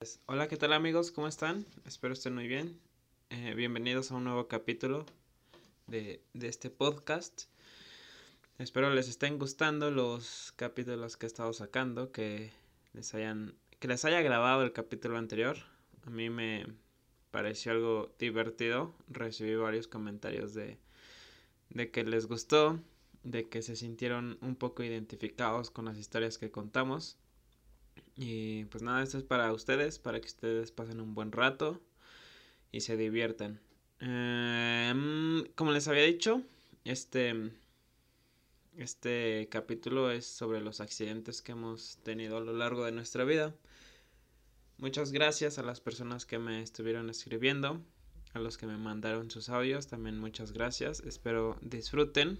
Pues, hola, ¿qué tal amigos? ¿Cómo están? Espero estén muy bien. Eh, bienvenidos a un nuevo capítulo de, de, este podcast. Espero les estén gustando los capítulos que he estado sacando, que les hayan que les haya grabado el capítulo anterior. A mí me pareció algo divertido. Recibí varios comentarios de, de que les gustó, de que se sintieron un poco identificados con las historias que contamos. Y pues nada, esto es para ustedes, para que ustedes pasen un buen rato y se diviertan. Em, como les había dicho, este, este capítulo es sobre los accidentes que hemos tenido a lo largo de nuestra vida. Muchas gracias a las personas que me estuvieron escribiendo, a los que me mandaron sus audios, también muchas gracias. Espero disfruten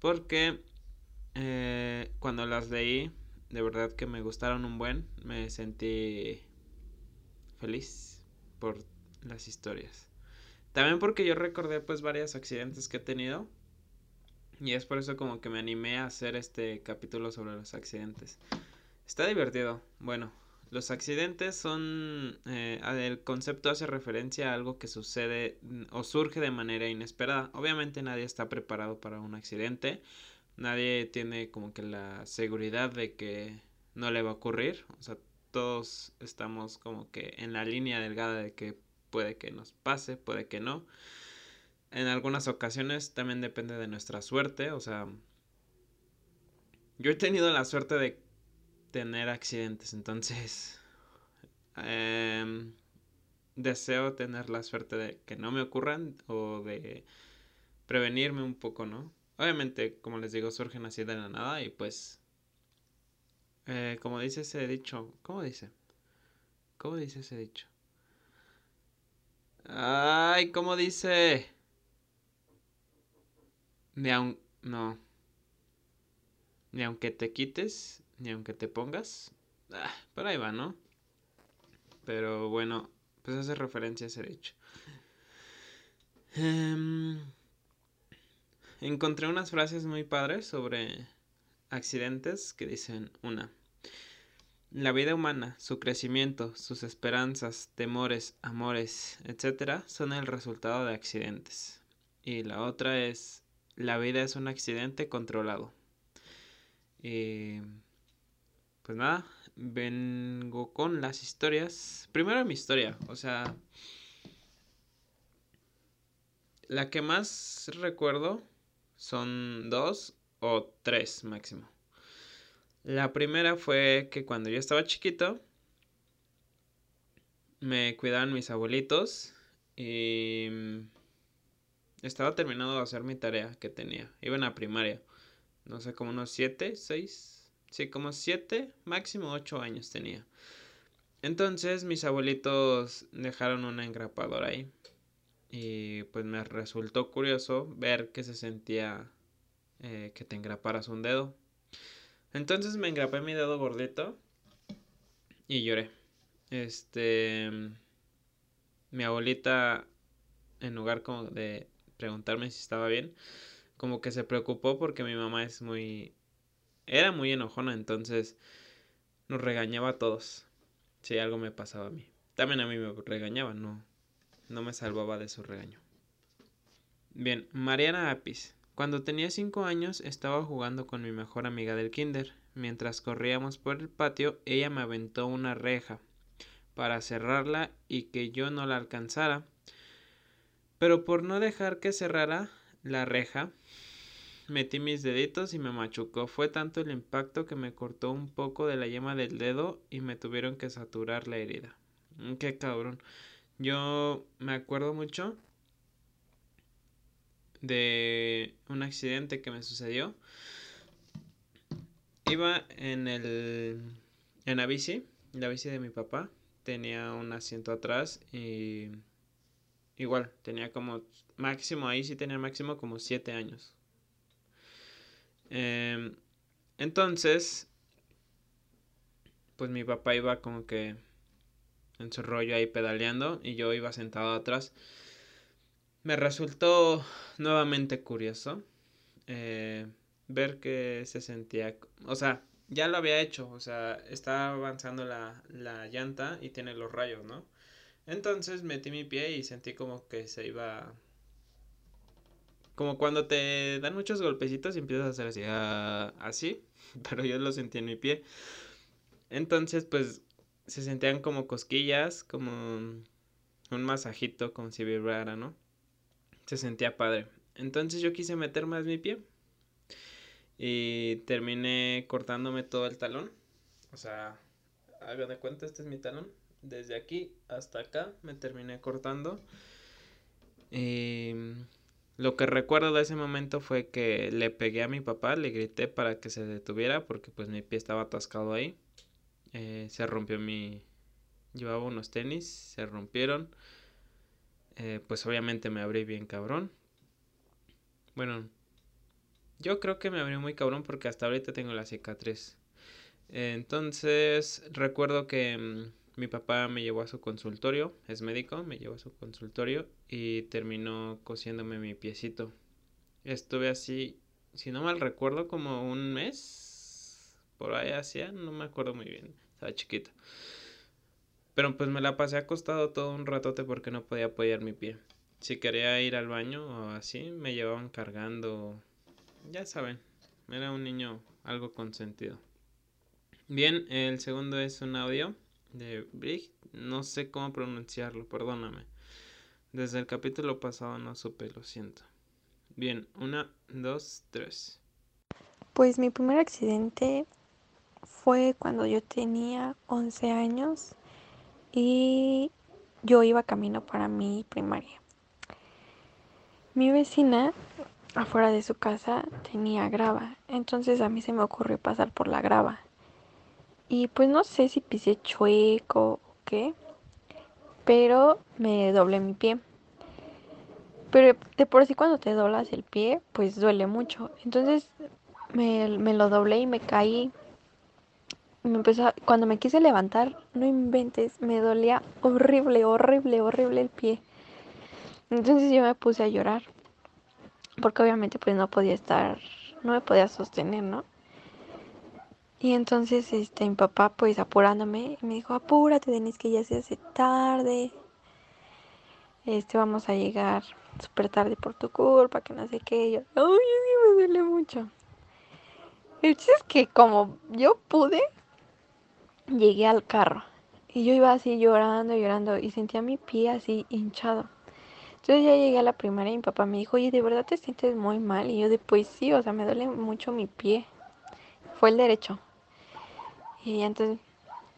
porque eh, cuando las leí de verdad que me gustaron un buen. Me sentí feliz por las historias. También porque yo recordé pues varios accidentes que he tenido. Y es por eso como que me animé a hacer este capítulo sobre los accidentes. Está divertido. Bueno, los accidentes son... Eh, el concepto hace referencia a algo que sucede o surge de manera inesperada. Obviamente nadie está preparado para un accidente nadie tiene como que la seguridad de que no le va a ocurrir. O sea, todos estamos como que en la línea delgada de que puede que nos pase, puede que no. En algunas ocasiones también depende de nuestra suerte. O sea, yo he tenido la suerte de tener accidentes, entonces em, deseo tener la suerte de que no me ocurran o de prevenirme un poco, ¿no? Obviamente, como les digo, surgen así de la nada y pues... Eh, como dice ese dicho, ¿cómo dice? ¿Cómo dice ese dicho? Ay, ¿cómo dice? Ni aun... No. Ni aunque te quites, ni aunque te pongas. Ah, por ahí va, ¿no? Pero bueno, pues hace referencia a ese dicho. Eh, encontré unas frases muy padres sobre accidentes que dicen una. La vida humana, su crecimiento, sus esperanzas, temores, amores, etc. son el resultado de accidentes. Y la otra es, la vida es un accidente controlado. Y pues nada, vengo con las historias. Primero mi historia, o sea, la que más recuerdo son dos o tres máximo. La primera fue que cuando yo estaba chiquito, me cuidaban mis abuelitos y estaba terminando de hacer mi tarea que tenía. Iba en la primaria. No sé, como unos siete, seis. Sí, como siete, máximo ocho años tenía. Entonces mis abuelitos dejaron una engrapadora ahí. Y pues me resultó curioso ver que se sentía eh, que te engraparas un dedo. Entonces me engrapé mi dedo gordito y lloré. Este. Mi abuelita, en lugar como de preguntarme si estaba bien, como que se preocupó porque mi mamá es muy. Era muy enojona, entonces nos regañaba a todos si algo me pasaba a mí. También a mí me regañaba, no, no me salvaba de su regaño. Bien, Mariana Apis. Cuando tenía cinco años estaba jugando con mi mejor amiga del kinder. Mientras corríamos por el patio, ella me aventó una reja para cerrarla y que yo no la alcanzara. Pero por no dejar que cerrara la reja, metí mis deditos y me machucó. Fue tanto el impacto que me cortó un poco de la yema del dedo y me tuvieron que saturar la herida. Mm, qué cabrón. Yo me acuerdo mucho de un accidente que me sucedió. Iba en el en la bici, la bici de mi papá, tenía un asiento atrás y igual, tenía como máximo, ahí sí tenía máximo como 7 años. Em, entonces, pues mi papá iba como que en su rollo ahí pedaleando y yo iba sentado atrás. Me resultó nuevamente curioso eh, ver que se sentía, o sea, ya lo había hecho, o sea, está avanzando la, la llanta y tiene los rayos, ¿no? Entonces metí mi pie y sentí como que se iba... Como cuando te dan muchos golpecitos y empiezas a hacer así, ah, así, pero yo lo sentí en mi pie. Entonces, pues, se sentían como cosquillas, como un masajito, como si vibrara, ¿no? Se sentía padre. Entonces yo quise meter más mi pie y terminé cortándome todo el talón. O sea, hagan de cuenta, este es mi talón. Desde aquí hasta acá me terminé cortando. Y lo que recuerdo de ese momento fue que le pegué a mi papá, le grité para que se detuviera porque pues mi pie estaba atascado ahí. Eh, se rompió mi... Llevaba unos tenis, se rompieron. Eh, pues obviamente me abrí bien cabrón. Bueno, yo creo que me abrí muy cabrón porque hasta ahorita tengo la cicatriz. entonces, recuerdo que mm, mi papá me llevó a su consultorio, es médico, me llevó a su consultorio y terminó cosiéndome mi piecito. Estuve así, si no mal recuerdo, como un mes, por ahí hacía, no me acuerdo muy bien, estaba chiquito. Pero pues me la pasé acostado todo un ratote porque no podía apoyar mi pie. Si quería ir al baño o así, me llevaban cargando ya saben, era un niño algo consentido. Bien, el segundo es un audio de Brig. No sé cómo pronunciarlo, perdóname. Desde el capítulo pasado no supe, lo siento. Bien, una, dos, tres. Pues mi primer accidente fue cuando yo tenía 11 años y yo iba camino para mi primaria. Mi vecina afuera de su casa tenía grava. Entonces a mí se me ocurrió pasar por la grava. Y pues no sé si pisé chueco o qué. Pero me doblé mi pie. Pero de por sí cuando te doblas el pie, pues duele mucho. Entonces me, lo doblé y me caí. Me empezó cuando me quise levantar, no inventes, me dolía horrible, horrible, horrible el pie. Entonces yo me puse a llorar porque obviamente pues no podía estar, no me podía sostener, ¿no? Y entonces este, mi papá pues apurándome me dijo, apúrate Denise que ya se hace tarde, este vamos a llegar súper tarde por tu culpa, que no sé qué, yo, ay, me duele mucho. El chiste es que como yo pude, llegué al carro y yo iba así llorando, llorando y sentía mi pie así hinchado. Entonces ya llegué a la primaria y mi papá me dijo, oye, ¿de verdad te sientes muy mal? Y yo de, pues sí, o sea, me duele mucho mi pie. Fue el derecho. Y entonces,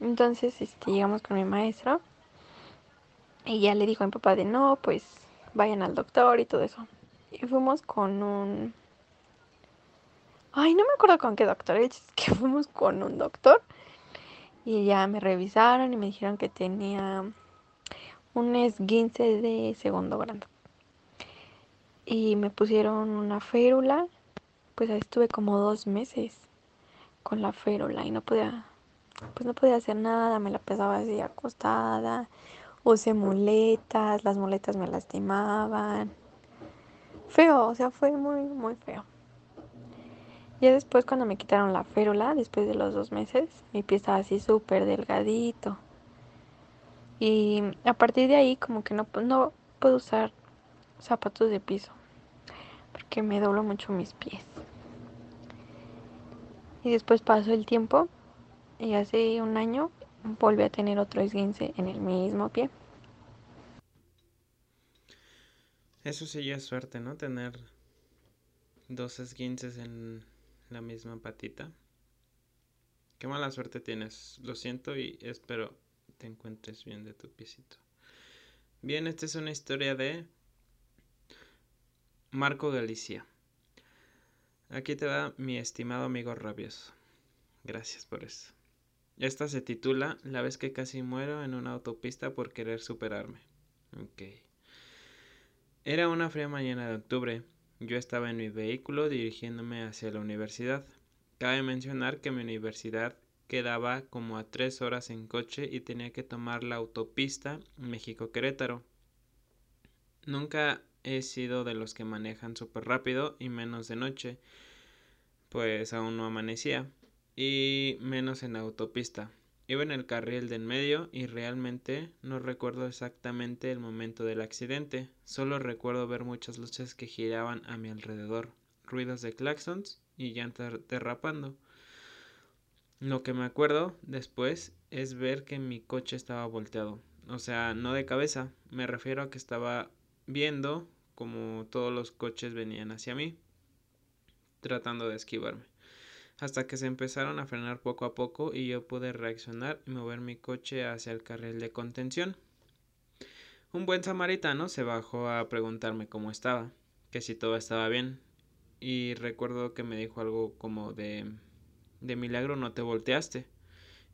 entonces este, llegamos con mi maestro. Y ya le dijo a mi papá de, no, pues vayan al doctor y todo eso. Y fuimos con un... Ay, no me acuerdo con qué doctor. Es que fuimos con un doctor. Y ya me revisaron y me dijeron que tenía un esguince de segundo grado. Y me pusieron una férula, pues estuve como dos meses con la férula y no podía, pues no podía hacer nada, me la pesaba así acostada, usé muletas, las muletas me lastimaban. Feo, o sea, fue muy, muy feo. Ya después cuando me quitaron la férula, después de los dos meses, mi pie estaba así súper delgadito. Y a partir de ahí como que no, no puedo usar zapatos de piso porque me doblo mucho mis pies. Y después pasó el tiempo y hace un año volví a tener otro esguince en el mismo pie. Eso sí ya es suerte, ¿no? Tener dos esguinces en la misma patita. Qué mala suerte tienes. Lo siento y espero te encuentres bien de tu piecito. Bien, esta es una historia de Marco Galicia. Aquí te va mi estimado amigo rabioso. Gracias por eso. Esta se titula La vez que casi muero en una autopista por querer superarme. Ok. Era una fría mañana de octubre. Yo estaba en mi vehículo dirigiéndome hacia la universidad. Cabe mencionar que mi universidad quedaba como a tres horas en coche y tenía que tomar la autopista México-Querétaro. Nunca he sido de los que manejan súper rápido y menos de noche, pues aún no amanecía. y menos en autopista. Iba en el carril de en medio y realmente no recuerdo exactamente el momento del accidente, solo recuerdo ver muchas luces que giraban a mi alrededor, ruidos de claxons y llantas derrapando. Lo que me acuerdo después es ver que mi coche estaba volteado, o sea, no de cabeza, me refiero a que estaba viendo como todos los coches venían hacia mí, tratando de esquivarme hasta que se empezaron a frenar poco a poco y yo pude reaccionar y mover mi coche hacia el carril de contención. Un buen samaritano se bajó a preguntarme cómo estaba, que si todo estaba bien, y recuerdo que me dijo algo como de de milagro no te volteaste.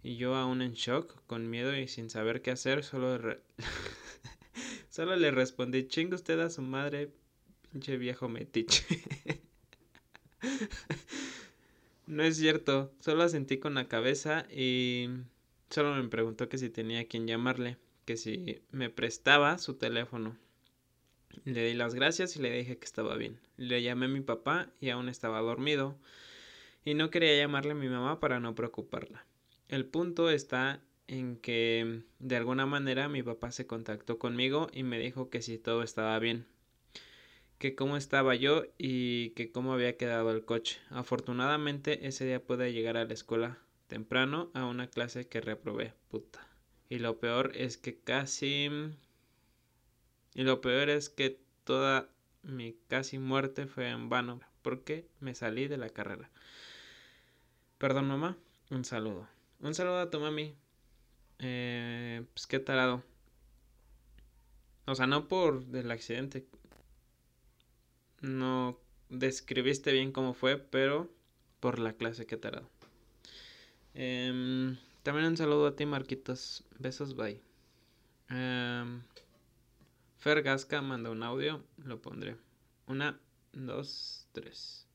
Y yo aún en shock, con miedo y sin saber qué hacer, solo solo le respondí, chinga usted a su madre, pinche viejo metiche. No es cierto, solo sentí con la cabeza y solo me preguntó que si tenía quien llamarle, que si me prestaba su teléfono. Le di las gracias y le dije que estaba bien. Le llamé a mi papá y aún estaba dormido y no quería llamarle a mi mamá para no preocuparla. El punto está en que de alguna manera mi papá se contactó conmigo y me dijo que si todo estaba bien que cómo estaba yo y que cómo había quedado el coche. Afortunadamente ese día pude llegar a la escuela temprano a una clase que reprobé, puta. Y lo peor es que casi... Y lo peor es que toda mi casi muerte fue en vano porque me salí de la carrera. Perdón mamá, un saludo. Un saludo a tu mami. Eh, pues qué tarado. O sea, no por el accidente, no describiste bien cómo fue, pero por la clase que te ha dado. Em, también un saludo a ti, Marquitos. Besos, bye. Eh, Fer Gasca manda un audio, lo pondré. Una, dos, tres.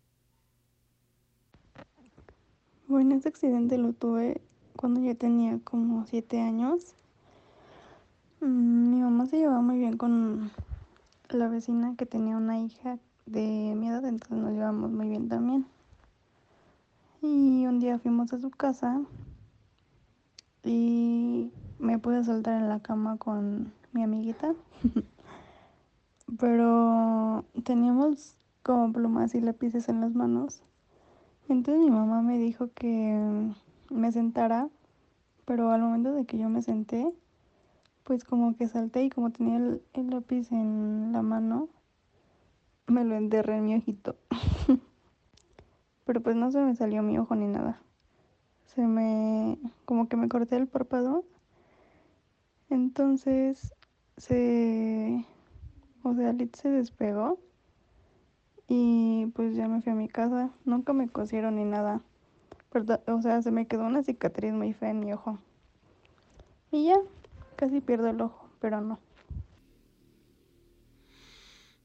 Bueno, ese accidente lo tuve cuando yo tenía como siete años. Mm, mi mamá se llevaba muy bien con la vecina que tenía una hija de mi edad, entonces nos llevamos muy bien también. Y un día fuimos a su casa y me pude soltar en la cama con mi amiguita. Pero teníamos como plumas y lápices en las manos. Entonces mi mamá me dijo que me sentara, pero al momento de que yo me senté, pues como que salté y como tenía el, el lápiz en la mano, me lo enterré en mi ojito. Pero pues no se me salió mi ojo ni nada. Se me... como que me corté el párpado. Entonces se... O sea, Lit se despegó. Y pues ya me fui a mi casa. Nunca me cosieron ni nada. Pero, o sea, se me quedó una cicatriz muy fea en mi ojo. Y ya, casi pierdo el ojo, pero no.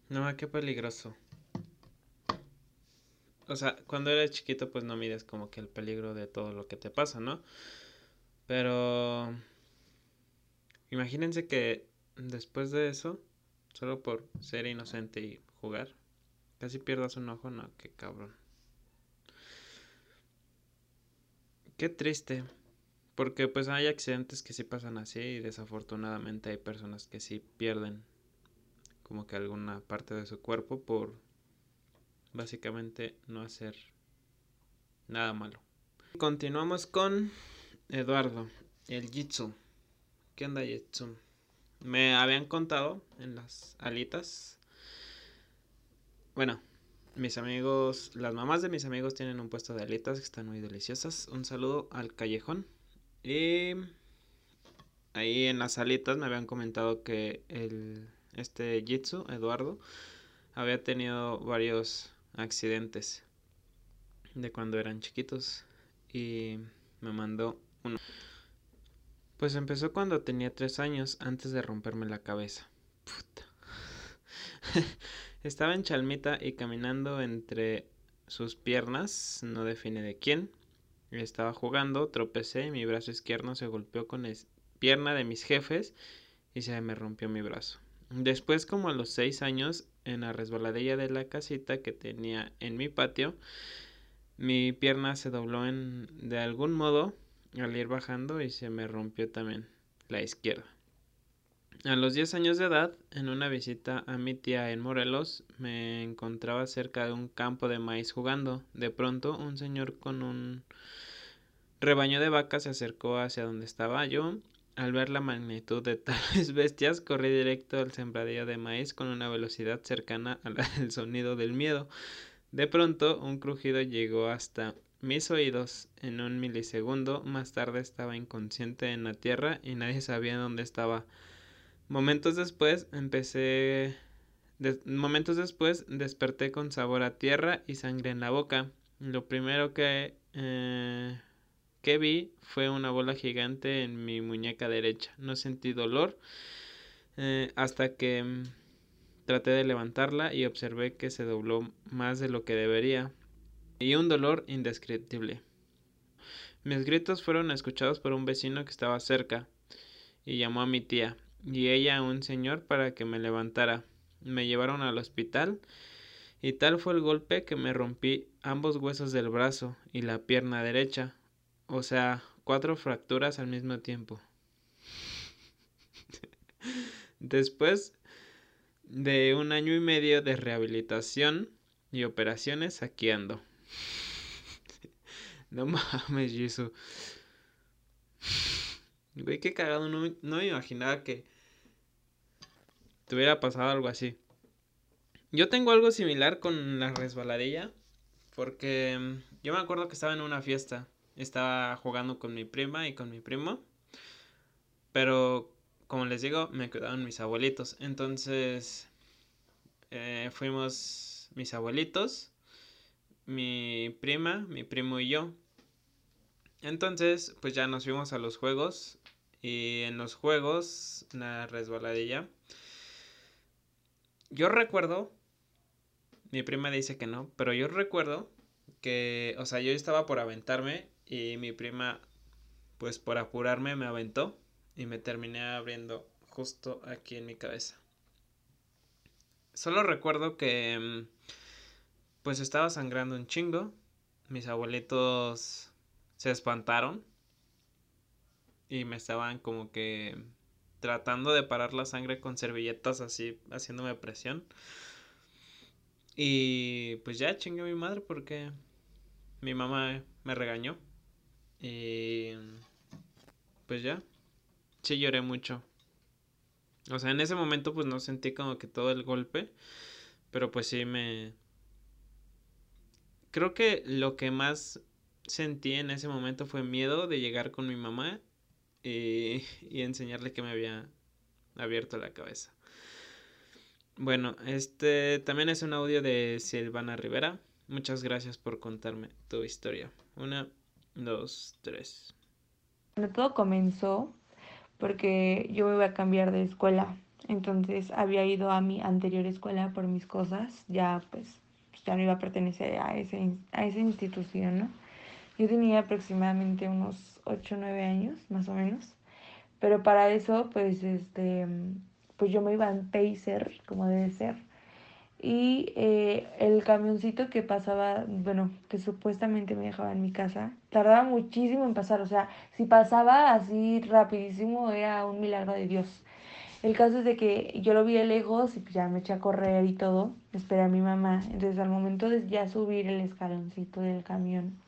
No, qué peligroso. O sea, cuando eres chiquito pues no mides como que el peligro de todo lo que te pasa, ¿no? Pero imagínense que después de eso, solo por ser inocente y jugar, casi pierdas un ojo, no, qué cabrón. Qué triste, porque pues hay accidentes que sí pasan así y desafortunadamente hay personas que sí pierden como que alguna parte de su cuerpo por básicamente no hacer nada malo. Continuamos con Eduardo, el Jitsu. ¿Qué onda Jitsu? Me habían contado en las alitas. Bueno, mis amigos, las mamás de mis amigos tienen un puesto de alitas que están muy deliciosas. Un saludo al callejón. Y ahí en las alitas me habían comentado que el este Jitsu, Eduardo, había tenido varios accidentes de cuando eran chiquitos y me mandó uno. Pues empezó cuando tenía tres años antes de romperme la cabeza. Puta. Estaba en Chalmita y caminando entre sus piernas, no define de quién. Estaba jugando, tropecé y mi brazo izquierdo se golpeó con la pierna de mis jefes y se me rompió mi brazo. Después, como a los seis años, en la resbaladilla de la casita que tenía en mi patio, Mi pierna se dobló en, de algún modo al ir bajando y se me rompió también la izquierda. A los 10 años de edad, en una visita a mi tía en Morelos, me encontraba cerca de un campo de maíz jugando. De pronto, un señor con un rebaño de vacas se acercó hacia donde estaba yo. Al ver la magnitud de tales bestias, corrí directo al sembradío de maíz con una velocidad cercana al sonido del miedo. De pronto, un crujido llegó hasta mis oídos en un milisegundo. Más tarde estaba inconsciente en la tierra y nadie sabía dónde estaba. Momentos después empecé... momentos después desperté con sabor a tierra y sangre en la boca. Lo primero que, eh, que vi fue una bola gigante en mi muñeca derecha. No sentí dolor eh, hasta que mm, traté de levantarla y observé que se dobló más de lo que debería y un dolor indescriptible. Mis gritos fueron escuchados por un vecino que estaba cerca y llamó a mi tía y ella a un señor para que me levantara. Me llevaron al hospital y tal fue el golpe que me rompí ambos huesos del brazo y la pierna derecha, o sea, cuatro fracturas al mismo tiempo. Después de un año y medio de rehabilitación y operaciones, aquí ando. No mames, Jesús. Güey, qué cagado. No, no me imaginaba que te hubiera pasado algo así. Yo tengo algo similar con la resbaladilla. Porque mm, yo me acuerdo que estaba en una fiesta. Estaba jugando con mi prima y con mi primo. Pero, como les digo, me cuidaban mis abuelitos. Entonces, eh, fuimos mis abuelitos, mi prima, mi primo y yo. Entonces, pues ya nos fuimos a los juegos. Y en los juegos, la resbaladilla yo recuerdo, mi prima dice que no, pero yo recuerdo que, o sea, yo estaba por aventarme y mi prima, pues por apurarme, me aventó y me terminé abriendo justo aquí en mi cabeza. Solo recuerdo que, mm, pues estaba sangrando un chingo, mis abuelitos se espantaron y me estaban como que tratando de parar la sangre con servilletas así, haciéndome presión. Y pues ya chingue a mi madre porque mi mamá me regañó. Y pues ya, sí lloré mucho. O sea, en ese momento pues no sentí como que todo el golpe, pero pues sí me... Creo que lo que más sentí en ese momento fue miedo de llegar con mi mamá y, enseñarle que me había abierto la cabeza. Bueno, este también es un audio de Silvana Rivera. Muchas gracias por contarme tu historia. Una, dos, tres. Bueno, todo comenzó porque yo me iba a cambiar de escuela. Entonces había ido a mi anterior escuela por mis cosas. Ya pues ya no iba a pertenecer a, ese, a esa institución, ¿no? Yo tenía aproximadamente unos 8 o 9 años, más o menos. Pero para eso, pues, este, pues yo me iba en Pacer, como debe ser. Y eh, el camioncito que pasaba, bueno, que supuestamente me dejaba en mi casa, tardaba muchísimo en pasar. O sea, si pasaba así rapidísimo, era un milagro de Dios. El caso es de que yo lo vi lejos y pues ya me eché a correr y todo. Esperé a mi mamá. Entonces, al momento de ya subir el escaloncito del camión,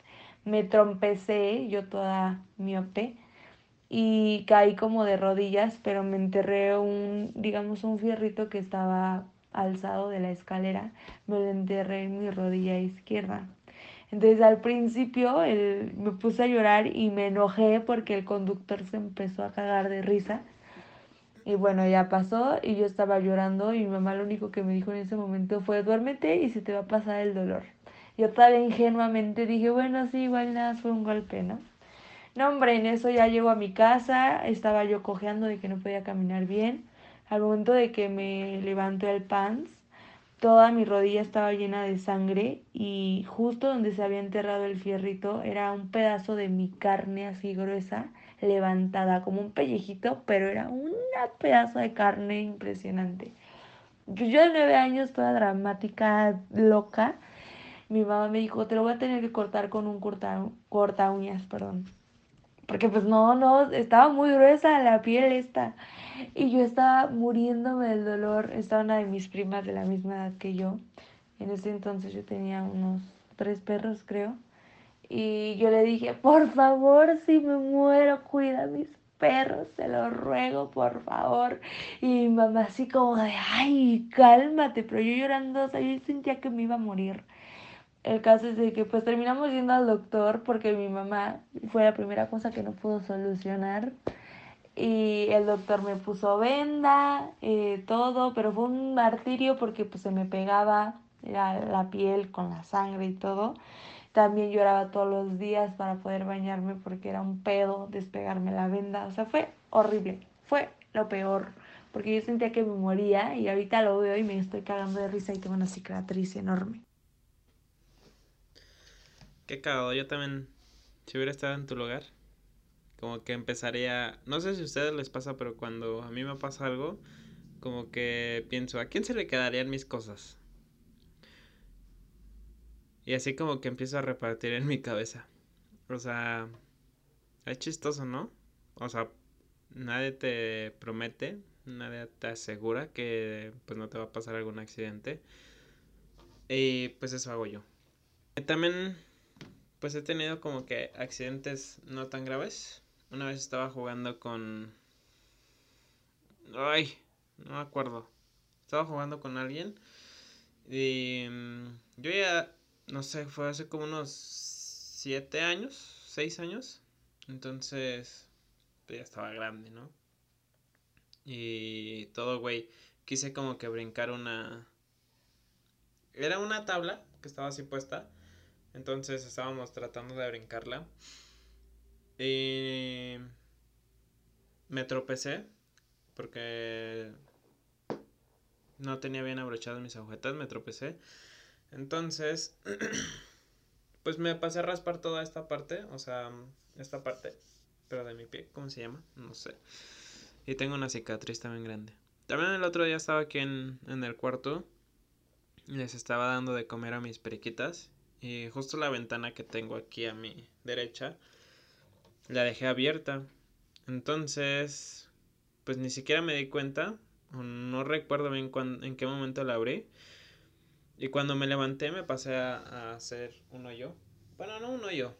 me trompecé, yo toda miope, y caí como de rodillas, pero me enterré un, digamos, un fierrito que estaba alzado de la escalera, me lo enterré en mi rodilla izquierda. Entonces al principio me puse a llorar y me enojé porque el conductor se empezó a cagar de risa. Y bueno, ya pasó y yo estaba llorando y mi mamá lo único que me dijo en ese momento fue duérmete y se te va a pasar el dolor. Yo todavía ingenuamente dije, bueno, sí, igual nada, fue un golpe, ¿no? No, hombre, en eso ya llego a mi casa, estaba yo cojeando de que no podía caminar bien. Al momento de que me levanto el pants, toda mi rodilla estaba llena de sangre y justo donde se había enterrado el fierrito era un pedazo de mi carne así gruesa, levantada como un pellejito, pero era un pedazo de carne impresionante. Yo de nueve años, toda dramática, loca, mi mamá me dijo, te lo voy a tener que cortar con un corta, corta uñas, perdón. Porque pues no, no, estaba muy gruesa la piel esta. Y yo estaba muriéndome del dolor. Estaba una de mis primas de la misma edad que yo. En ese entonces yo tenía unos tres perros, creo. Y yo le dije, por favor, si me muero, cuida a mis perros, te lo ruego, por favor. Y mi mamá así como de, ay, cálmate, pero yo llorando, o sea, yo sentía que me iba a morir. El caso es de que pues terminamos yendo al doctor porque mi mamá fue la primera cosa que no pudo solucionar. Y el doctor me puso venda, eh, todo, pero fue un martirio porque pues se me pegaba la, la piel con la sangre y todo. También lloraba todos los días para poder bañarme porque era un pedo despegarme la venda. O sea, fue horrible. Fue lo peor. Porque yo sentía que me moría y ahorita lo veo y me estoy cagando de risa y tengo una cicatriz enorme. Qué cagado. Yo también, si hubiera estado en tu lugar, como que empezaría. No sé si a ustedes les pasa, pero cuando a mí me pasa algo, como que pienso, ¿a quién se le quedarían mis cosas? Y así como que empiezo a repartir en mi cabeza. O sea, es chistoso, ¿no? O sea, nadie te promete, nadie te asegura que pues no te va a pasar algún accidente. Y pues eso hago yo. También pues he tenido como que accidentes no tan graves. Una vez estaba jugando con... Ay, no me acuerdo. Estaba jugando con alguien. Y mm, yo ya no sé, fue hace como unos siete años, seis años. Entonces, pues, ya estaba grande, ¿no? Y todo, güey, quise como que brincar una... Era una tabla que estaba así puesta. Entonces estábamos tratando de brincarla. Y me tropecé porque no tenía bien abrochadas mis agujetas, me tropecé. Entonces, pues me pasé a raspar toda esta parte, o sea, esta parte, pero de mi pie, ¿cómo se llama? No sé. Y tengo una cicatriz también grande. También el otro día estaba aquí en, en el cuarto les estaba dando de comer a mis periquitas y justo la ventana que tengo aquí a mi derecha la dejé abierta. Entonces, pues ni siquiera me di cuenta, no recuerdo bien en qué momento la abrí. Y cuando me levanté me pasé a, hacer un hoyo. Bueno, no un hoyo.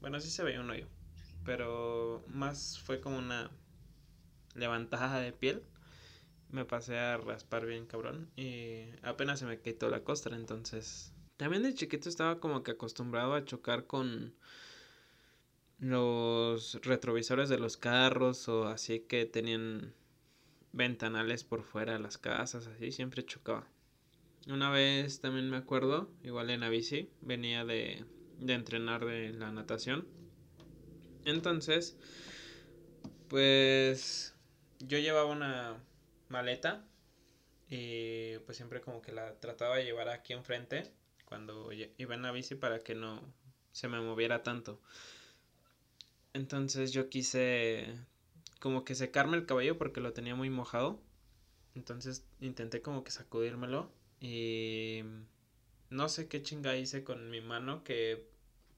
Bueno, sí se veía un hoyo. Pero más fue como una levantada de piel. Me pasé a raspar bien cabrón. Y apenas se me quitó la costra. Entonces... También de chiquito estaba como que acostumbrado a chocar con los retrovisores de los carros o así que tenían ventanales por fuera de las casas, así siempre chocaba. Una vez también me acuerdo, igual en la bici, venía de, de entrenar de la natación. Entonces, pues yo llevaba una maleta y pues siempre como que la trataba de llevar aquí enfrente cuando iba en la bici para que no se me moviera tanto. Entonces yo quise como que secarme el cabello porque lo tenía muy mojado. Entonces intenté como que sacudírmelo y no sé qué chinga hice con mi mano que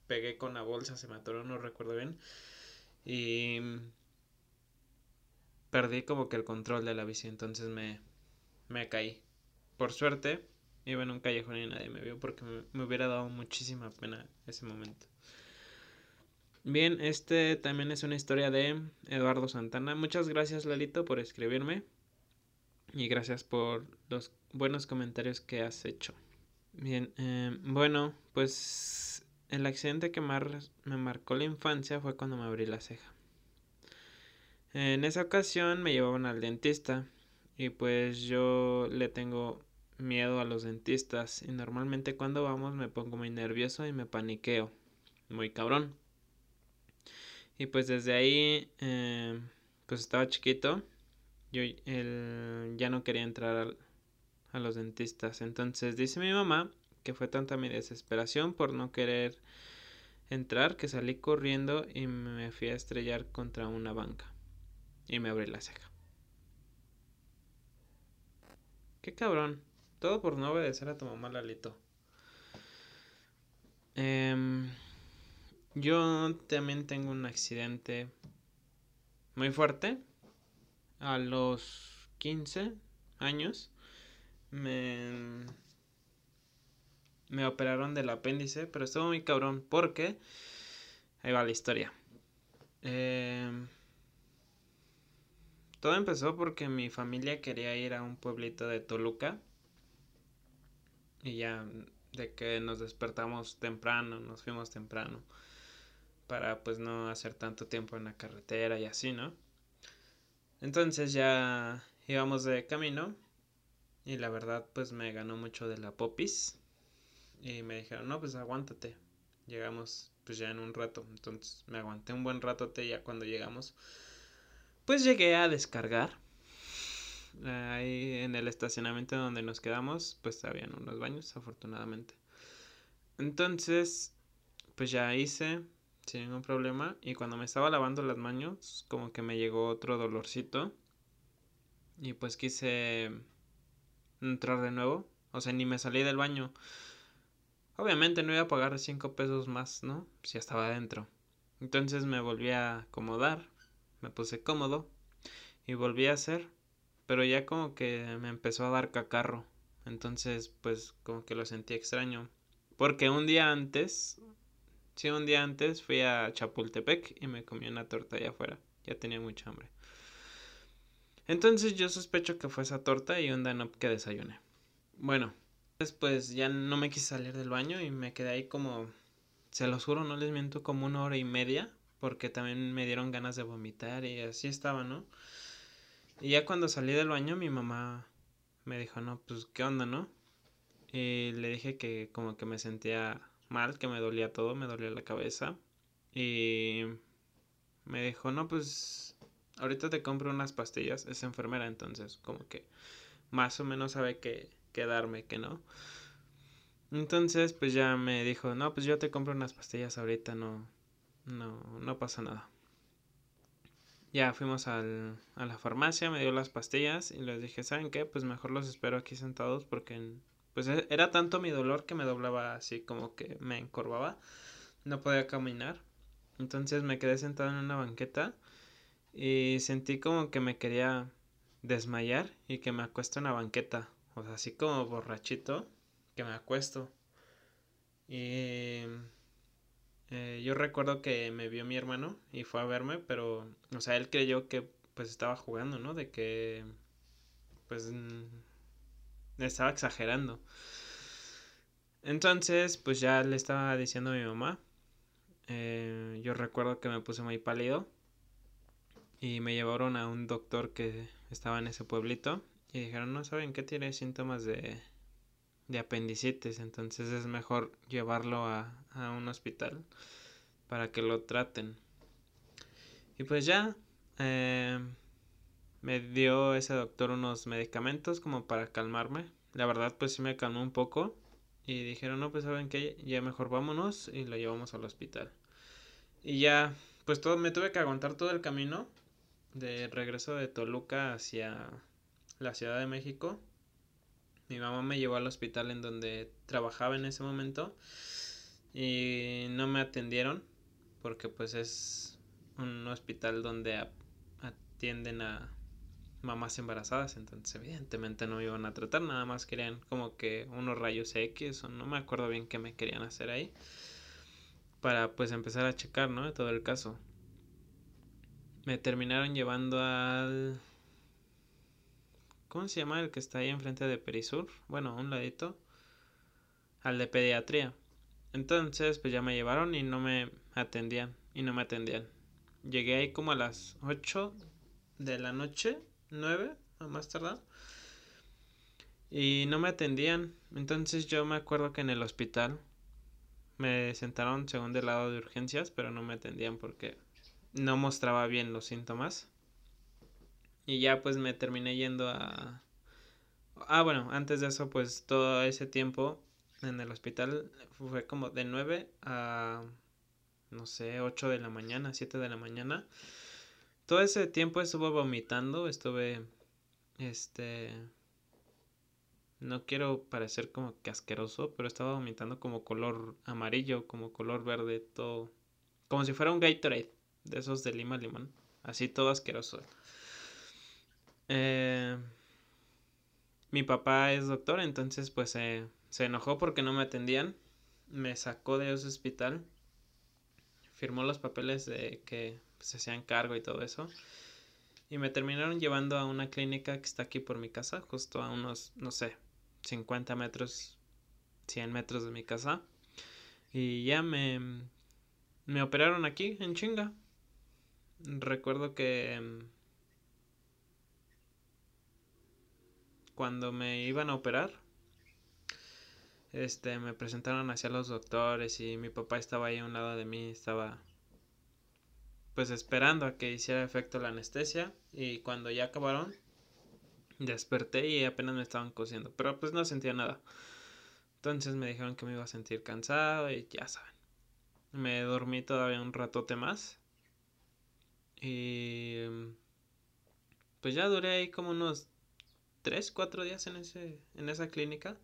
pegué con la bolsa, se me atoró, no recuerdo bien. Y perdí como que el control de la bici, entonces me, me caí. Por suerte, iba en un callejón y nadie me vio porque me, hubiera dado muchísima pena ese momento. Bien, este también es una historia de Eduardo Santana. Muchas gracias, Lalito, por escribirme. Y gracias por los buenos comentarios que has hecho. Bien, eh, bueno, pues el accidente que me marcó la infancia fue cuando me abrí la ceja. En esa ocasión me llevaban al dentista y pues yo le tengo miedo a los dentistas y normalmente cuando vamos me pongo muy nervioso y me paniqueo, muy cabrón. Y pues desde ahí, eh, pues estaba chiquito, yo ya no quería entrar al, a los dentistas. Entonces dice mi mamá que fue tanta mi desesperación por no querer entrar que salí corriendo y me fui a estrellar contra una banca. Y me abrí la ceja. Qué cabrón. Todo por no obedecer a tu mamá, Lalito. Em, yo también tengo un accidente muy fuerte. A los 15 años me, me operaron del apéndice, pero estuvo muy cabrón porque... Ahí va la historia. Em, todo empezó porque mi familia quería ir a un pueblito de Toluca. Y ya de que nos despertamos temprano, nos fuimos temprano. Para pues no hacer tanto tiempo en la carretera y así, ¿no? Entonces ya íbamos de camino. Y la verdad pues me ganó mucho de la popis. Y me dijeron, no, pues aguántate. Llegamos pues ya en un rato. Entonces me aguanté un buen ratote ya cuando llegamos. Pues llegué a descargar. Ahí en el estacionamiento donde nos quedamos, pues habían unos baños, afortunadamente. Entonces, pues ya hice sin ningún problema. Y cuando me estaba lavando las manos, como que me llegó otro dolorcito. Y pues quise entrar de nuevo. O sea, ni me salí del baño. Obviamente no iba a pagar 5 pesos más, ¿no? Si estaba adentro. Entonces me volví a acomodar, me puse cómodo y volví a hacer, pero ya como que me empezó a dar cacarro. Entonces, pues como que lo sentí extraño. Porque un día antes, sí, un día antes fui a Chapultepec y me comí una torta allá afuera. Ya tenía mucha hambre. Entonces yo sospecho que fue esa torta y un danop que desayuné. Bueno, Después ya no me quise salir del baño y me quedé ahí como, se los juro, no les miento, como una hora y media, porque también me dieron ganas de vomitar y así estaba, ¿no? Y ya cuando salí del baño mi mamá me dijo, no, pues, ¿qué onda, no? Y le dije que como que me sentía mal, que me dolía todo, me dolía la cabeza. Y me dijo, no, pues, ahorita te compro unas pastillas. Es enfermera, entonces, como que más o menos sabe que quedarme, que no. Entonces, pues ya me dijo, no, pues yo te compro unas pastillas ahorita, no, no, no pasa nada. Ya fuimos al, a la farmacia, me dio las pastillas y les dije, ¿saben qué? Pues mejor los espero aquí sentados porque pues e, era tanto mi dolor que me doblaba así como que me encorvaba, no podía caminar. Entonces me quedé sentado en una banqueta y sentí como que me quería desmayar y que me acuesto en la banqueta. O sea, así como borrachito, que me acuesto. Y eh, yo recuerdo que me vio mi hermano y fue a verme, pero, o sea, él creyó que pues estaba jugando, ¿no? De que, pues, estaba exagerando. Entonces, pues ya le estaba diciendo a mi mamá. Eh, yo recuerdo que me puse muy pálido y me llevaron a un doctor que estaba en ese pueblito y dijeron, no saben qué tiene síntomas de, de apendicitis, entonces es mejor llevarlo a, a un hospital para que lo traten. Y pues ya, eh, me dio ese doctor unos medicamentos como para calmarme. La verdad pues sí me calmó un poco. Y dijeron, no, pues saben que ya mejor vámonos y lo llevamos al hospital. Y ya, pues todo, me tuve que aguantar todo el camino de regreso de Toluca hacia la Ciudad de México. Mi mamá me llevó al hospital en donde trabajaba en ese momento y no me atendieron porque pues es un hospital donde atienden a mamás embarazadas, entonces evidentemente no me iban a tratar, nada más querían como que unos rayos X o no me acuerdo bien qué me querían hacer ahí para pues empezar a checar, ¿no? Todo el caso. Me terminaron llevando al ¿Cómo se llama el que está ahí enfrente de Perisur? Bueno, un ladito. Al de pediatría. Entonces, pues ya me llevaron y no me atendían. Y no me atendían. Llegué ahí como a las 8 de la noche, 9 a más tardar. Y no me atendían. Entonces yo me acuerdo que en el hospital me sentaron según del lado de urgencias, pero no me atendían porque no mostraba bien los síntomas. Y ya pues me terminé yendo a... Ah, bueno, antes de eso pues todo ese tiempo en el hospital fue como de 9 a, no sé, 8 de la mañana, 7 de la mañana. Todo ese tiempo estuve vomitando, estuve, este, no quiero parecer como que asqueroso, pero estaba vomitando como color amarillo, como color verde, todo. Como si fuera un Gatorade, de esos de lima limón. Así todo asqueroso. Eh, mi papá es doctor, entonces pues se enojó porque no me atendían. Me sacó de ese hospital. Firmó los papeles de que se hacían cargo y todo eso. Y me terminaron llevando a una clínica que está aquí por mi casa, justo a unos, no sé, 50 metros, 100 metros de mi casa. Y ya me, me operaron aquí, en chinga. Recuerdo que cuando me iban a operar, este, me presentaron hacia los doctores y mi papá estaba ahí a un lado de mí, estaba pues esperando a que hiciera efecto la anestesia y cuando ya acabaron desperté y apenas me estaban cosiendo, pero pues no sentía nada. Entonces me dijeron que me iba a sentir cansado y ya saben. Me dormí todavía un ratote más. Y pues ya duré ahí como unos 3, 4 días en ese en esa clínica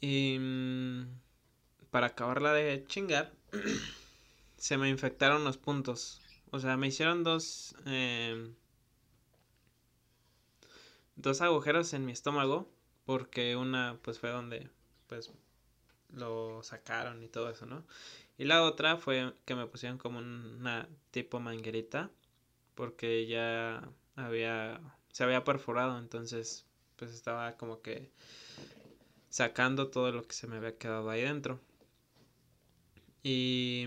y mm, para acabarla de chingar se me infectaron los puntos o sea, me hicieron dos. Eh, dos agujeros en mi estómago. Porque una, pues fue donde, pues, lo sacaron y todo eso, ¿no? Y la otra fue que me pusieron como una tipo manguerita. Porque ya había. Se había perforado. Entonces, pues estaba como que. Sacando todo lo que se me había quedado ahí dentro. Y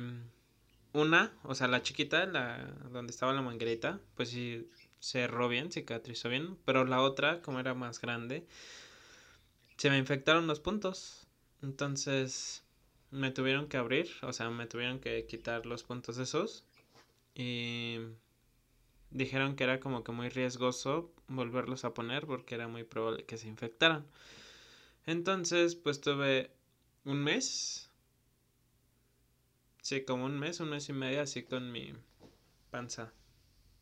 una, o sea, la chiquita, la donde estaba la manguerita, pues sí cerró bien, cicatrizó bien, pero la otra, como era más grande, se me infectaron los puntos. Entonces me tuvieron que abrir, o sea, me tuvieron que quitar los puntos esos y dijeron que era como que muy riesgoso volverlos a poner porque era muy probable que se infectaran. Entonces, pues tuve un mes Sí, como un mes, un mes y medio así con mi panza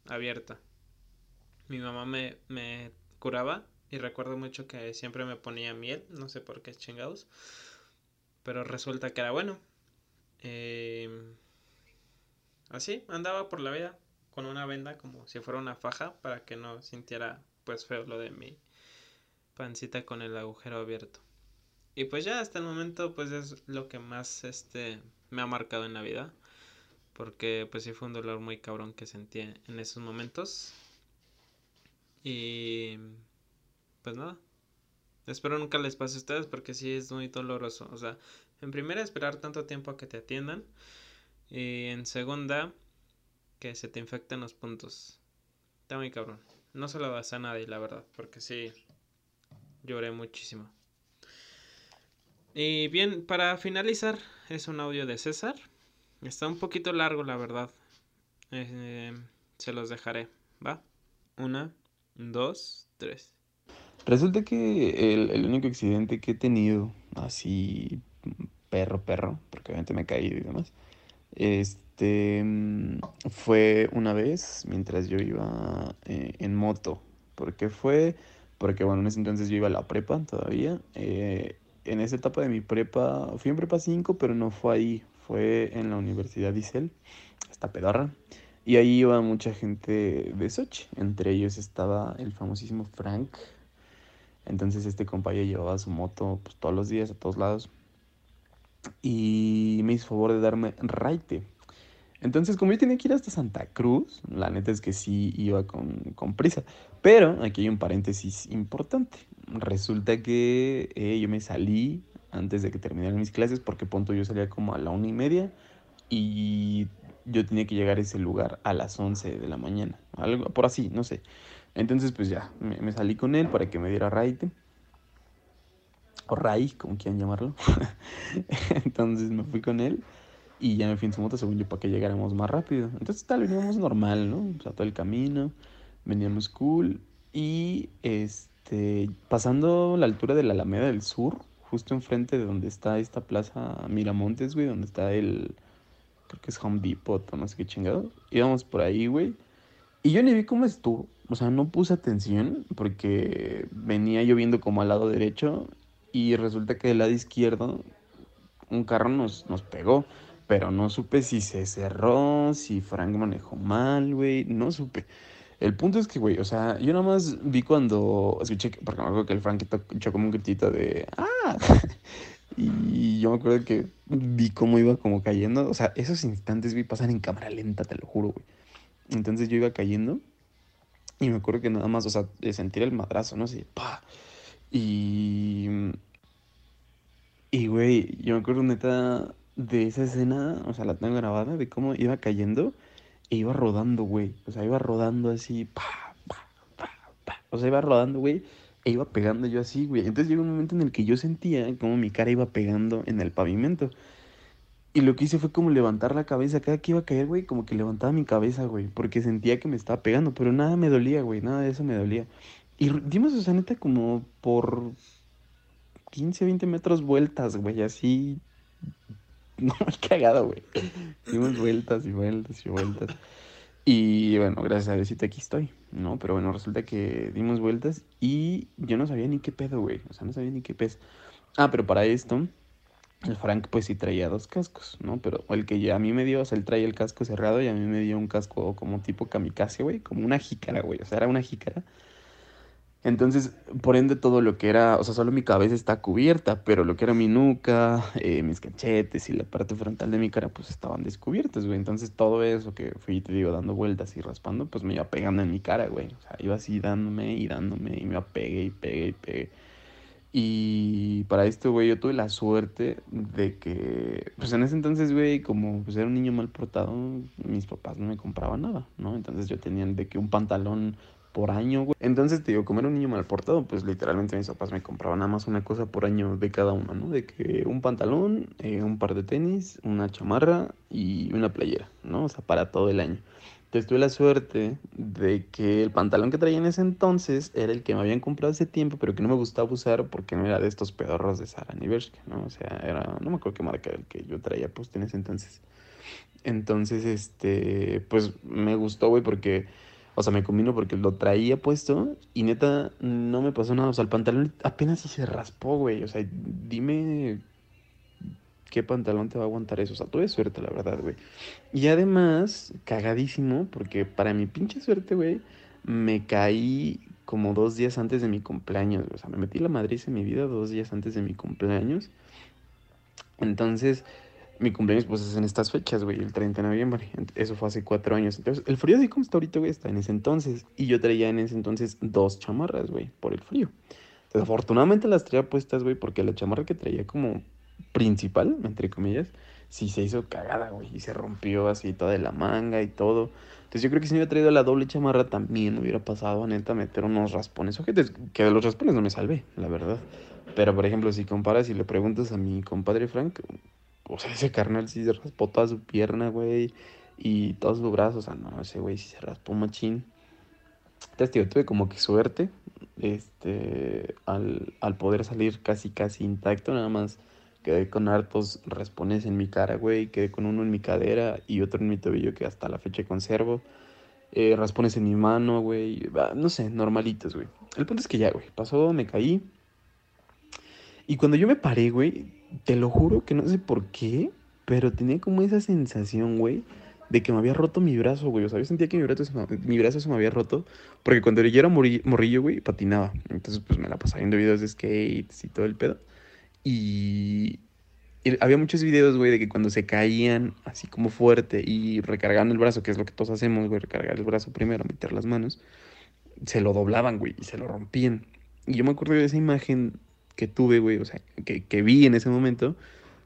abierta. Mi mamá me, me curaba y recuerdo mucho que siempre me ponía miel, no sé por qué chingados, pero resulta que era bueno. Em, así, andaba por la vida con una venda como si fuera una faja para que no sintiera pues feo lo de mi pancita con el agujero abierto. Y pues ya hasta el momento pues es lo que más este me ha marcado en la vida. Porque pues sí fue un dolor muy cabrón que sentí en esos momentos. Y pues nada. Espero nunca les pase a ustedes porque sí es muy doloroso. O sea, en primera esperar tanto tiempo a que te atiendan. Y en segunda, que se te infecten los puntos. Está muy cabrón. No se lo vas a nadie, la verdad. Porque sí, lloré muchísimo. Y bien, para finalizar, es un audio de César. Está un poquito largo, la verdad. Eh, se los dejaré, ¿va? Una, dos, tres. Resulta que el, único accidente que he tenido, así perro, perro, porque obviamente me caído y demás, este, fue una vez mientras yo iba eh, en moto. ¿Por qué fue? Porque, bueno, en ese entonces yo iba a la prepa todavía. Eh, en esa etapa de mi prepa, fui en prepa 5, pero no fue ahí, fue en la Universidad Isel, esta pedorra. Y ahí iba mucha gente de Sochi, entre ellos estaba el famosísimo Frank. Entonces este compañero llevaba su moto pues, todos los días, a todos lados. Y me hizo favor de darme raite. Entonces, como yo tenía que ir hasta Santa Cruz, la neta es que sí iba con, con prisa. Pero aquí hay un paréntesis importante. Resulta que eh, yo me salí antes de que terminaran mis clases porque punto yo salía como a la una y media y yo tenía que llegar a ese lugar a las 11 de la mañana. Algo por así, no sé. Entonces, pues ya, me, me salí con él para que me diera raite. O ray, como quieran llamarlo. Entonces me fui con él. Y ya me fui en su moto, según yo, para que llegáramos más rápido. Entonces tal, veníamos normal, ¿no? O sea, todo el camino, veníamos cool. Y este, pasando la altura de la Alameda del Sur, justo enfrente de donde está esta plaza Miramontes, güey, donde está el, creo que es Home Depot o no sé qué chingado. Íbamos por ahí, güey. Y yo ni vi cómo estuvo. O sea, no puse atención porque venía lloviendo como al lado derecho Y resulta que del lado izquierdo un carro nos, nos pegó. Pero no supe si se cerró, si Frank manejó mal, güey. No supe. El punto es que, güey, o sea, yo nada más vi cuando escuché, porque me acuerdo que el Frank echó como un gritito de ¡Ah! y yo me acuerdo que vi cómo iba como cayendo. O sea, esos instantes vi pasar en cámara lenta, te lo juro, güey. Entonces yo iba cayendo y me acuerdo que nada más, o sea, sentir el madrazo, ¿no? Así, ¡pa! Y. Y, güey, yo me acuerdo neta de esa escena, o sea, la tengo grabada, de cómo iba cayendo e iba rodando, güey. O sea, iba rodando así, pa, pa, pa, pa. O sea, iba rodando, güey, e iba pegando yo así, güey. Entonces llegó un momento en el que yo sentía como mi cara iba pegando en el pavimento. Y lo que hice fue como levantar la cabeza. Cada que iba a caer, güey, como que levantaba mi cabeza, güey. Porque sentía que me estaba pegando. Pero nada me dolía, güey. Nada de eso me dolía. Y dimos, o sea, neta, como por 15, 20 metros vueltas, güey. Así. No, cagado, güey. Dimos vueltas y vueltas y vueltas. Y bueno, gracias a Diosito aquí estoy, ¿no? Pero bueno, resulta que dimos vueltas y yo no sabía ni qué pedo, güey. O sea, no sabía ni qué pedo. Ah, pero para esto, el Frank pues sí traía dos cascos, ¿no? Pero el que a mí me dio, o sea, él traía el casco cerrado y a mí me dio un casco como tipo kamikaze, güey. Como una jícara, güey. O sea, era una jícara entonces, por ende, todo lo que era, o sea, solo mi cabeza está cubierta, pero lo que era mi nuca, eh, mis cachetes y la parte frontal de mi cara, pues estaban descubiertos, güey. Entonces, todo eso que fui, te digo, dando vueltas y raspando, pues me iba pegando en mi cara, güey. O sea, iba así dándome y dándome y me iba pegue y pegue y pegue. Y para esto, güey, yo tuve la suerte de que, pues en ese entonces, güey, como pues era un niño mal portado, mis papás no me compraban nada, ¿no? Entonces yo tenía de que un pantalón por año, güey. Entonces te digo, como era un niño mal portado, pues literalmente mis papás me compraban nada más una cosa por año de cada uno, ¿no? De que un pantalón, eh, un par de tenis, una chamarra y una playera, ¿no? O sea, para todo el año. Entonces tuve la suerte de que el pantalón que traía en ese entonces era el que me habían comprado hace tiempo, pero que no me gustaba usar porque no era de estos pedorros de Sara Niverska, ¿no? O sea, era, no me acuerdo qué marca era el que yo traía pues en ese entonces. Entonces, este, pues me gustó, güey, porque o sea, me combino porque lo traía puesto y neta no me pasó nada. O sea, el pantalón apenas se raspó, güey. O sea, dime qué pantalón te va a aguantar eso. O sea, tuve suerte, la verdad, güey. Y además, cagadísimo, porque para mi pinche suerte, güey, me caí como dos días antes de mi cumpleaños. O sea, me metí la madriz en mi vida dos días antes de mi cumpleaños. Entonces, mi cumpleaños pues es en estas fechas, güey, el 30 de noviembre. Eso fue hace cuatro años. Entonces, el frío así como está ahorita, güey, está en ese entonces. Y yo traía en ese entonces dos chamarras, güey, por el frío. Entonces, afortunadamente las traía puestas, güey, porque la chamarra que traía como principal, entre comillas, sí se hizo cagada, güey, y se rompió así toda de la manga y todo. Entonces yo creo que si me hubiera traído la doble chamarra también hubiera pasado, neta, meter unos raspones ojetes, que de los raspones no me salvé, la verdad. Pero, por ejemplo, si comparas y le preguntas a mi compadre Frank, o sea, ese carnal sí se raspó toda su pierna, güey. Y todos sus brazos. O sea, no, ese güey sí se raspó machín. Entonces, tío, tuve como que suerte. Este. Al, al poder salir casi, casi intacto. Nada más quedé con hartos raspones en mi cara, güey. Quedé con uno en mi cadera y otro en mi tobillo que hasta la fecha conservo. Eh, raspones en mi mano, güey. No sé, normalitos, güey. El punto es que ya, güey. Pasó, me caí. Y cuando yo me paré, güey, te lo juro que no sé por qué, pero tenía como esa sensación, güey, de que me había roto mi brazo, güey. O sea, yo sentía que mi brazo, se me, mi brazo se me había roto. Porque cuando yo era morrillo, güey, patinaba. Entonces, pues me la pasaba viendo videos de skates y todo el pedo. Y, había muchos videos, güey, de que cuando se caían así como fuerte y recargaban el brazo, que es lo que todos hacemos, güey, recargar el brazo primero, meter las manos, se lo doblaban, güey, y se lo rompían. Y yo me acuerdo de esa imagen que tuve, güey, o sea, que, que vi en ese momento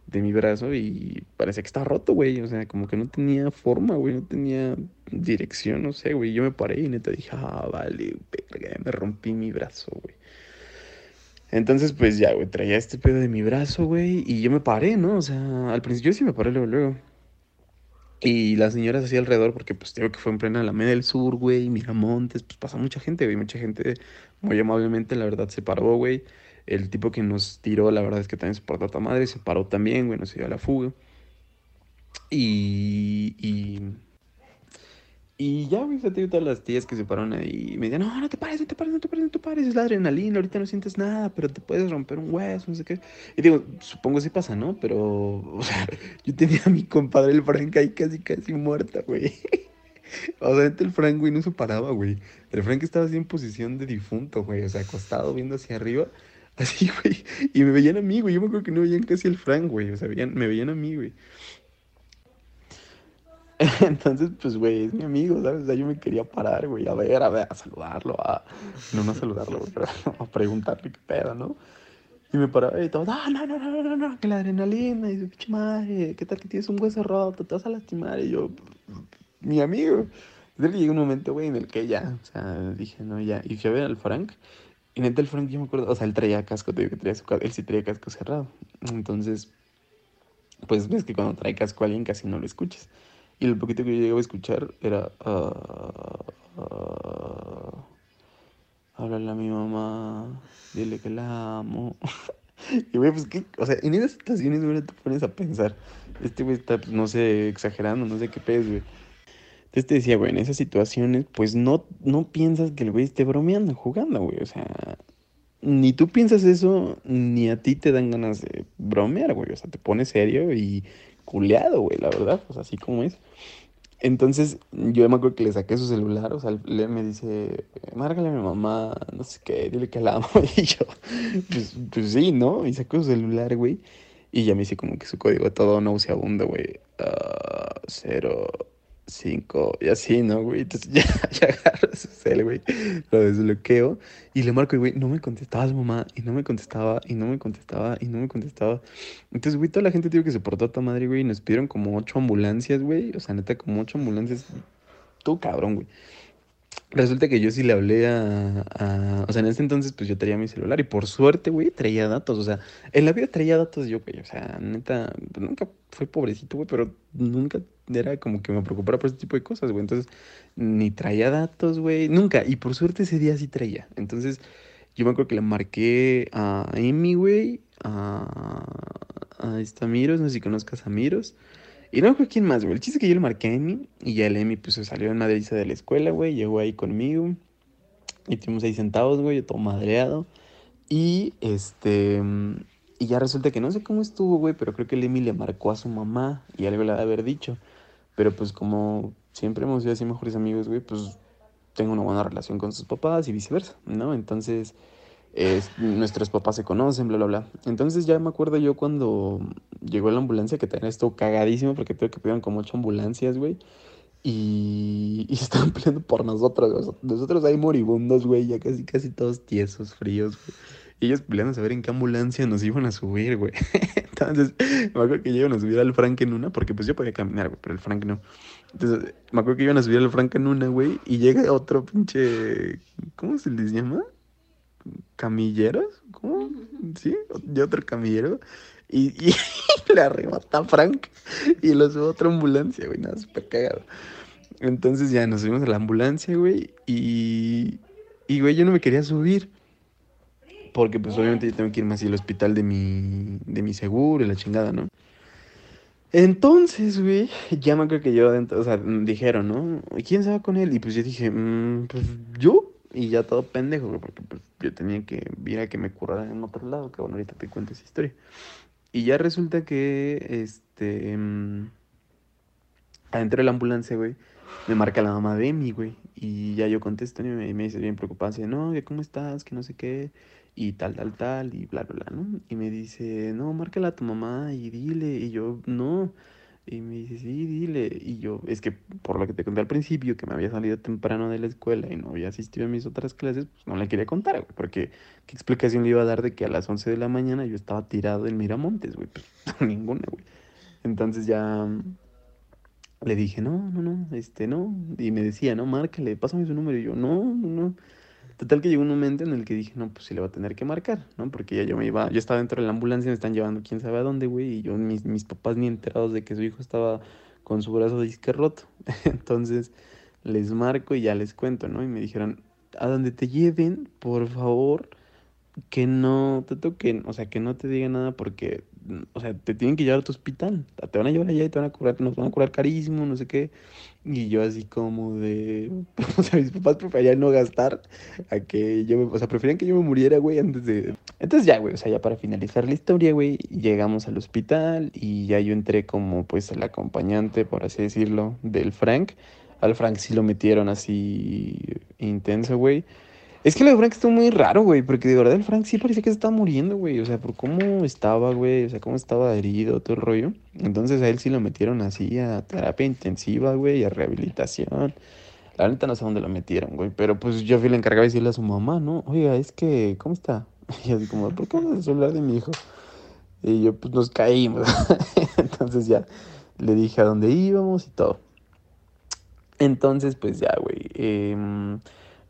de mi brazo y parecía que estaba roto, güey. O sea, como que no tenía forma, güey, no tenía dirección, no sé, güey. Yo me paré y neta dije, ah, vale, me rompí mi brazo, güey. Entonces, pues ya, güey, traía este pedo de mi brazo, güey, y yo me paré, ¿no? O sea, al principio sí me paré luego, luego. Y las señoras así alrededor, porque pues digo que fue en plena Alameda del Sur, güey, Miramontes, pues pasa mucha gente, güey, mucha gente muy amablemente, la verdad, se paró, güey. El tipo que nos tiró, la verdad es que también se portó a tu madre, se paró también, güey, nos dio la fuga. Y, y, Y ya, güey, ya te todas las tías que se pararon ahí me decían, no, no te pares, no te pares, no te pares, no te pares, es la adrenalina, ahorita no sientes nada, pero te puedes romper un hueso, no sé qué. Y digo, supongo sí pasa, ¿no? Pero, o sea, yo tenía a mi compadre el Frank ahí casi, casi muerta, güey. O sea, el Frank, güey, no se paraba, güey. El Frank estaba así en posición de difunto, güey, o sea, acostado viendo hacia arriba. Así, güey. Y me veían a mí, güey. Yo me acuerdo que no veían casi al Frank, güey. O sea, me veían a mí, güey. Entonces, pues, güey, es mi amigo, ¿sabes? O sea, yo me quería parar, güey, a ver, a ver, a saludarlo, a... No, no a saludarlo, güey, pero a preguntarle qué pedo, ¿no? Y me paraba y todo, no, no, no, no, no, no, que la adrenalina, y su pinche madre, ¿qué tal que tienes un hueso roto? Te vas a lastimar, y yo, mi amigo. Entonces llegó un momento, güey, en el que ya, o sea, dije, no, ya, y fui a ver al Frank, y neta el Frank, yo me acuerdo, o sea, él traía casco, te digo que traía su, él sí traía casco cerrado, entonces, pues ves que cuando trae casco a alguien casi no lo escuchas. Y lo poquito que yo llegaba a escuchar era. Uh, háblale a mi mamá, dile que la amo. y güey, pues que, o sea, en esas situaciones, güey, te pones a pensar. Este güey está, pues, no sé, exagerando, no sé qué pedo, güey. Entonces te decía, güey, en esas situaciones, pues no, no piensas que el güey esté bromeando, jugando, güey. O sea, ni tú piensas eso, ni a ti te dan ganas de bromear, güey. O sea, te pones serio y culeado, güey, la verdad, pues así como es. Entonces, yo me acuerdo que le saqué su celular, o sea, él me dice, márgale a mi mamá, no sé qué, dile que la amo. Y yo, pues, pues sí, ¿no? Y sacó su celular, güey. Y ya me hice como que su código todo nauseabundo, güey. Uh, cero, cinco, y así, ¿no, güey? Entonces ya, ya agarro su cel, güey, lo desbloqueo y le marco, y güey, no me contestaba su mamá, y no me contestaba, y no me contestaba, y no me contestaba. Entonces, güey, toda la gente, digo, que se portó a tu madre, güey, y nos pidieron como ocho ambulancias, güey, o sea, neta, como ocho ambulancias. Tú, cabrón, güey. Resulta que yo sí le hablé a, O sea, en ese entonces, pues yo traía mi celular y por suerte, güey, traía datos. O sea, en la vida traía datos yo, güey. O sea, neta, nunca fue pobrecito, güey, pero nunca era como que me preocupara por ese tipo de cosas, güey. Entonces, ni traía datos, güey, nunca. Y por suerte ese día sí traía. Entonces, yo me acuerdo que le marqué a Amy, güey, a, a esta Miros, no sé si conozcas a Miros. Y no fue quién más, güey. El chiste es que yo le marqué a Emi y ya el Emi pues se salió en madriza de la escuela, güey. Llegó ahí conmigo. Y estuvimos ahí sentados, güey, todo madreado. Y este. Y ya resulta que no sé cómo estuvo, güey, pero creo que el Emi le marcó a su mamá y algo le ha de haber dicho. Pero pues como siempre hemos sido así mejores amigos, güey, pues tengo una buena relación con sus papás y viceversa, ¿no? Entonces nuestros papás se conocen, bla, bla, bla. Entonces ya me acuerdo yo cuando llegó la ambulancia, que también estuvo cagadísimo porque creo que pidieron como ocho ambulancias, güey. Y, y estaban peleando por nosotros. Nosotros ahí moribundos, güey, ya casi, casi todos tiesos, fríos, güey. Ellos peleando a saber en qué ambulancia nos iban a subir, güey. Entonces, me acuerdo que iban a subir al Frank en una, porque pues yo podía caminar, güey, pero el Frank no. Entonces, me acuerdo que iban a subir al Frank en una, güey, y llega otro pinche. ¿Cómo se les llama? Camilleros, ¿cómo? Sí, de otro camillero. Y, y le arrebata a Frank y lo sube a otra ambulancia, güey, nada, súper cagado. Entonces ya nos subimos a la ambulancia, güey, y, y, güey, yo no me quería subir. Porque, pues, obviamente yo tengo que irme así al hospital de mi, de mi seguro y la chingada, ¿no? Entonces, güey, ya me acuerdo que yo adentro, o sea, dijeron, ¿no? ¿Quién se va con él? Y pues yo dije, mm, pues yo. Y ya todo pendejo, güey, porque pues yo tenía que ir a que me curara en otro lado, que bueno, ahorita te cuento esa historia. Y ya resulta que, este, mmm, adentro de la ambulancia, güey, me marca la mamá de Emi, güey, y ya yo contesto y me, me dice bien preocupada, no, ¿cómo estás? Que no sé qué, y tal, tal, tal, y bla, bla, bla, ¿no? Y me dice, no, márcala a tu mamá y dile, y yo, no, y me dice, sí, dile. Y yo, es que por lo que te conté al principio, que me había salido temprano de la escuela y no había asistido a mis otras clases, pues no le quería contar, güey. Porque, ¿qué explicación le iba a dar de que a las 11 de la mañana yo estaba tirado en Miramontes, güey? Pues ninguna, güey. Entonces ya le dije, no, no, no, este, no. Y me decía, no, márcale, pásame su número. Y yo, no, no, no. Total que llegó un momento en el que dije, no, pues sí le va a tener que marcar, ¿no? Porque ya yo me iba, yo estaba dentro de la ambulancia, me están llevando quién sabe a dónde, güey, y yo, mis, mis papás ni enterados de que su hijo estaba con su brazo disque roto. Entonces les marco y ya les cuento, ¿no? Y me dijeron, a donde te lleven, por favor, que no te toquen, o sea, que no te digan nada porque, o sea, te tienen que llevar a tu hospital, te van a llevar allá y te van a curar, nos van a curar carísimo, no sé qué. Y yo así como de, o sea, mis papás preferían no gastar a que yo me, o sea, preferían que yo me muriera, güey, antes de... Entonces ya, güey, o sea, ya para finalizar la historia, güey, llegamos al hospital y ya yo entré como pues el acompañante, por así decirlo, del Frank. Al Frank sí lo metieron así intenso, güey. Es que lo de Frank estuvo muy raro, güey, porque de verdad el Frank sí parecía que se estaba muriendo, güey. O sea, por cómo estaba, güey, o sea, cómo estaba herido, todo el rollo. Entonces a él sí lo metieron así a terapia intensiva, güey, a rehabilitación. La neta no sé dónde lo metieron, güey, pero pues yo fui la encargada de decirle a su mamá, ¿no? Oiga, es que, ¿cómo está? Y así como, ¿por qué a hablar de mi hijo? Y yo, pues nos caímos. Entonces ya le dije a dónde íbamos y todo. Entonces, pues ya, güey. Eh,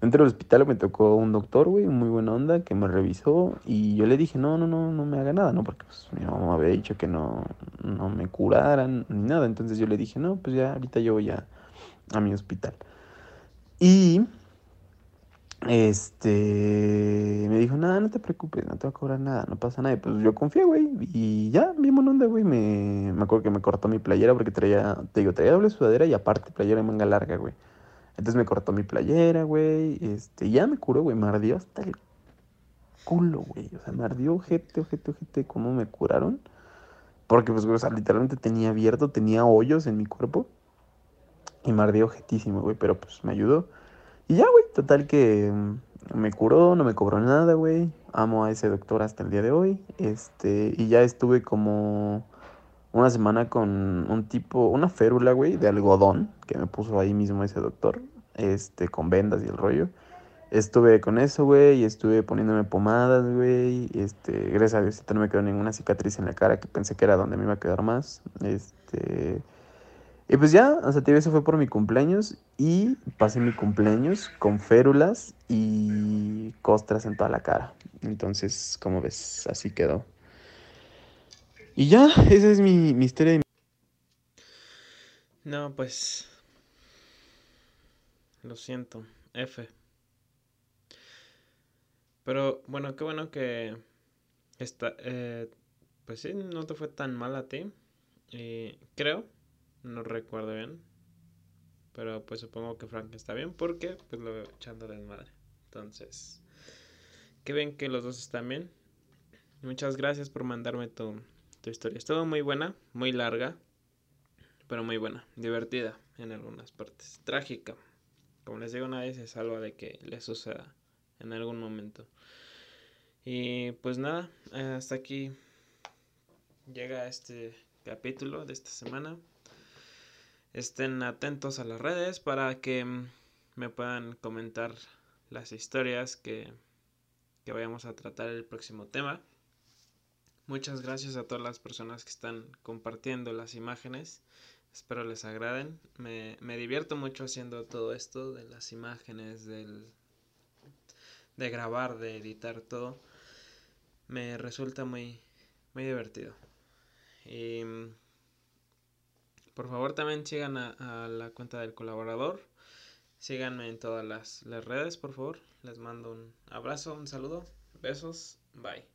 Dentro del hospital me tocó un doctor, güey, muy buena onda, que me revisó y yo le dije, no, no, no, no me haga nada, ¿no? Porque pues, mi mamá había dicho que no, no me curaran ni nada. Entonces yo le dije, no, pues ya ahorita yo voy a, a mi hospital. Y este me dijo, nada, no te preocupes, no te va a cobrar nada, no pasa nada. Pues yo confié, güey, y ya, bien buena onda, güey. Me, me acuerdo que me cortó mi playera porque traía, te digo, traía doble sudadera y aparte playera de manga larga, güey. Entonces me cortó mi playera, güey. Este, ya me curó, güey. Me ardió hasta el culo, güey. O sea, me ardió ojete, ojete, ojete. ¿Cómo me curaron? Porque, pues, o sea, literalmente tenía abierto, tenía hoyos en mi cuerpo. Y me ardió ojetísimo, güey. Pero, pues, me ayudó. Y ya, güey. Total que mm, me curó, no me cobró nada, güey. Amo a ese doctor hasta el día de hoy. Este, y ya estuve como una semana con un tipo, una férula, güey, de algodón, que me puso ahí mismo ese doctor, este, con vendas y el rollo. Estuve con eso, güey, y estuve poniéndome pomadas, güey, este, gracias a Dios no me quedó ninguna cicatriz en la cara, que pensé que era donde me iba a quedar más, este... Y pues ya, o sea, eso fue por mi cumpleaños y pasé mi cumpleaños con férulas y costras en toda la cara. Entonces, como ves, así quedó. Y ya, esa es mi, mi historia. No, pues. Lo siento. F. Pero bueno, qué bueno que. Está, eh, pues sí, no te fue tan mal a ti. Creo. No recuerdo bien. Pero pues supongo que Frank está bien porque pues lo veo echando madre Entonces. Qué bien que los dos están bien. Muchas gracias por mandarme tu tu historia. Estuvo muy buena, muy larga, pero muy buena, divertida en algunas partes. Trágica. Como les digo, nadie se salva de que le suceda en algún momento. Y pues nada, hasta aquí llega este capítulo de esta semana. Estén atentos a las redes para que me puedan comentar las historias que, que vayamos a tratar el próximo tema. Muchas gracias a todas las personas que están compartiendo las imágenes. Espero les agraden. Me, divierto mucho haciendo todo esto de las imágenes, del, de grabar, de editar todo. Me resulta muy, muy divertido. Y por favor también sigan a, la cuenta del colaborador. Síganme en todas las redes, por favor. Les mando un abrazo, un saludo. Besos. Bye.